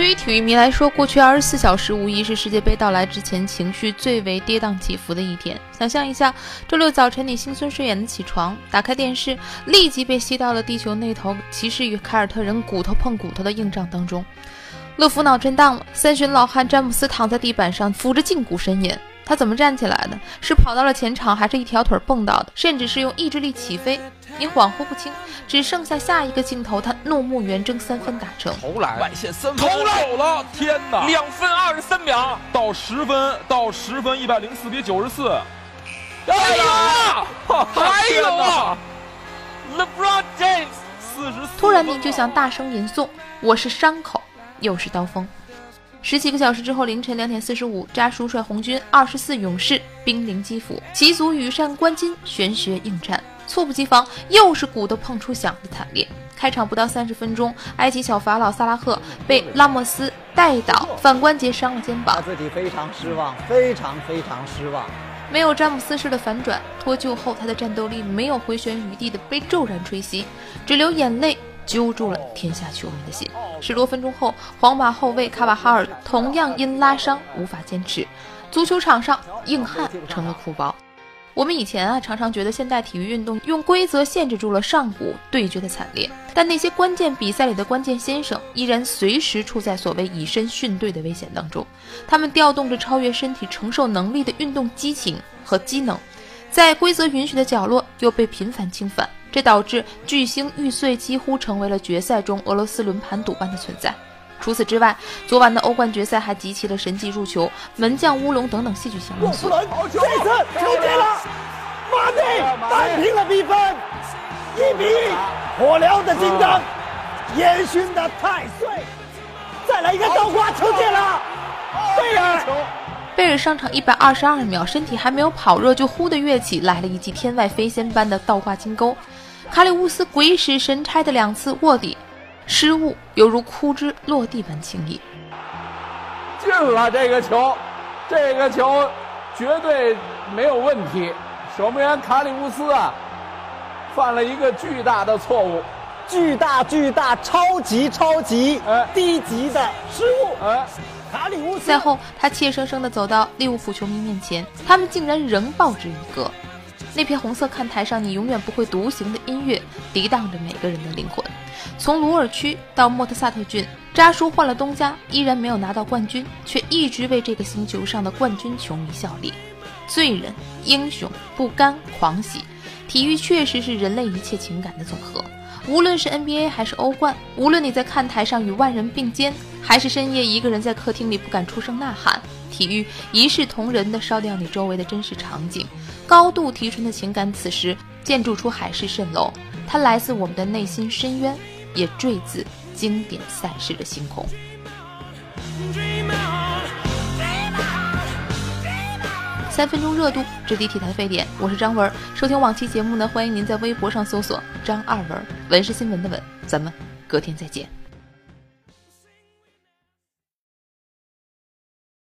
对于体育迷来说，过去二十四小时无疑是世界杯到来之前情绪最为跌宕起伏的一天。想象一下，周六早晨你惺忪睡眼的起床，打开电视，立即被吸到了地球那头骑士与凯尔特人骨头碰骨头的硬仗当中。乐福脑震荡了，三旬老汉詹姆斯躺在地板上，扶着胫骨呻吟。他怎么站起来的？是跑到了前场，还是一条腿蹦到的？甚至是用意志力起飞？你恍惚不清，只剩下下一个镜头，他怒目圆睁，三分打成，投篮，外线三分，投篮有了！天哪，两分二十三秒到十分，到十分，一百零四比九十四，还有啊，还有啊，LeBron James 四十四，突然你就想大声吟诵：“我是伤口，又是刀锋。”十几个小时之后，凌晨两点四十五，扎叔率红军二十四勇士兵临基辅，旗足羽扇纶巾，玄学应战，猝不及防，又是骨头碰出响的惨烈。开场不到三十分钟，埃及小法老萨拉赫被拉莫斯带倒，反关节伤了肩膀，他自己非常失望，非常非常失望。没有詹姆斯式的反转，脱臼后他的战斗力没有回旋余地的被骤然吹熄，只流眼泪。揪住了天下球迷的心。十多分钟后，皇马后卫卡瓦哈尔同样因拉伤无法坚持。足球场上，硬汉成了哭包。我们以前啊，常常觉得现代体育运动用规则限制住了上古对决的惨烈，但那些关键比赛里的关键先生，依然随时处在所谓以身殉队的危险当中。他们调动着超越身体承受能力的运动激情和机能，在规则允许的角落，又被频繁侵犯。这导致巨星玉碎几乎成为了决赛中俄罗斯轮盘赌般的存在。除此之外，昨晚的欧冠决赛还集齐了神迹入球、门将乌龙等等戏剧性因素。这次球进了，马内扳平了比分，一比一。火燎的金刚，烟熏的太岁，再来一个倒挂球进了，贝尔。贝尔上场一百二十二秒，身体还没有跑热，就忽的跃起来了一记天外飞仙般的倒挂金钩。卡里乌斯鬼使神差的两次卧底失误，犹如枯枝落地般轻易。进了这个球，这个球绝对没有问题。守门员卡里乌斯啊，犯了一个巨大的错误，巨大巨大超级超级低级的失误。哎，卡里乌斯。赛后，他怯生生地走到利物浦球迷面前，他们竟然仍报之一个。那片红色看台上，你永远不会独行的音乐，涤荡着每个人的灵魂。从鲁尔区到莫特萨特郡，扎叔换了东家，依然没有拿到冠军，却一直为这个星球上的冠军球迷效力。罪人、英雄、不甘、狂喜，体育确实是人类一切情感的总和。无论是 NBA 还是欧冠，无论你在看台上与万人并肩，还是深夜一个人在客厅里不敢出声呐喊，体育一视同仁的烧掉你周围的真实场景。高度提纯的情感，此时建筑出海市蜃楼。它来自我们的内心深渊，也坠自经典赛事的星空。三分钟热度，直抵体坛沸点。我是张文，收听往期节目呢，欢迎您在微博上搜索“张二文”，文是新闻的文。咱们隔天再见。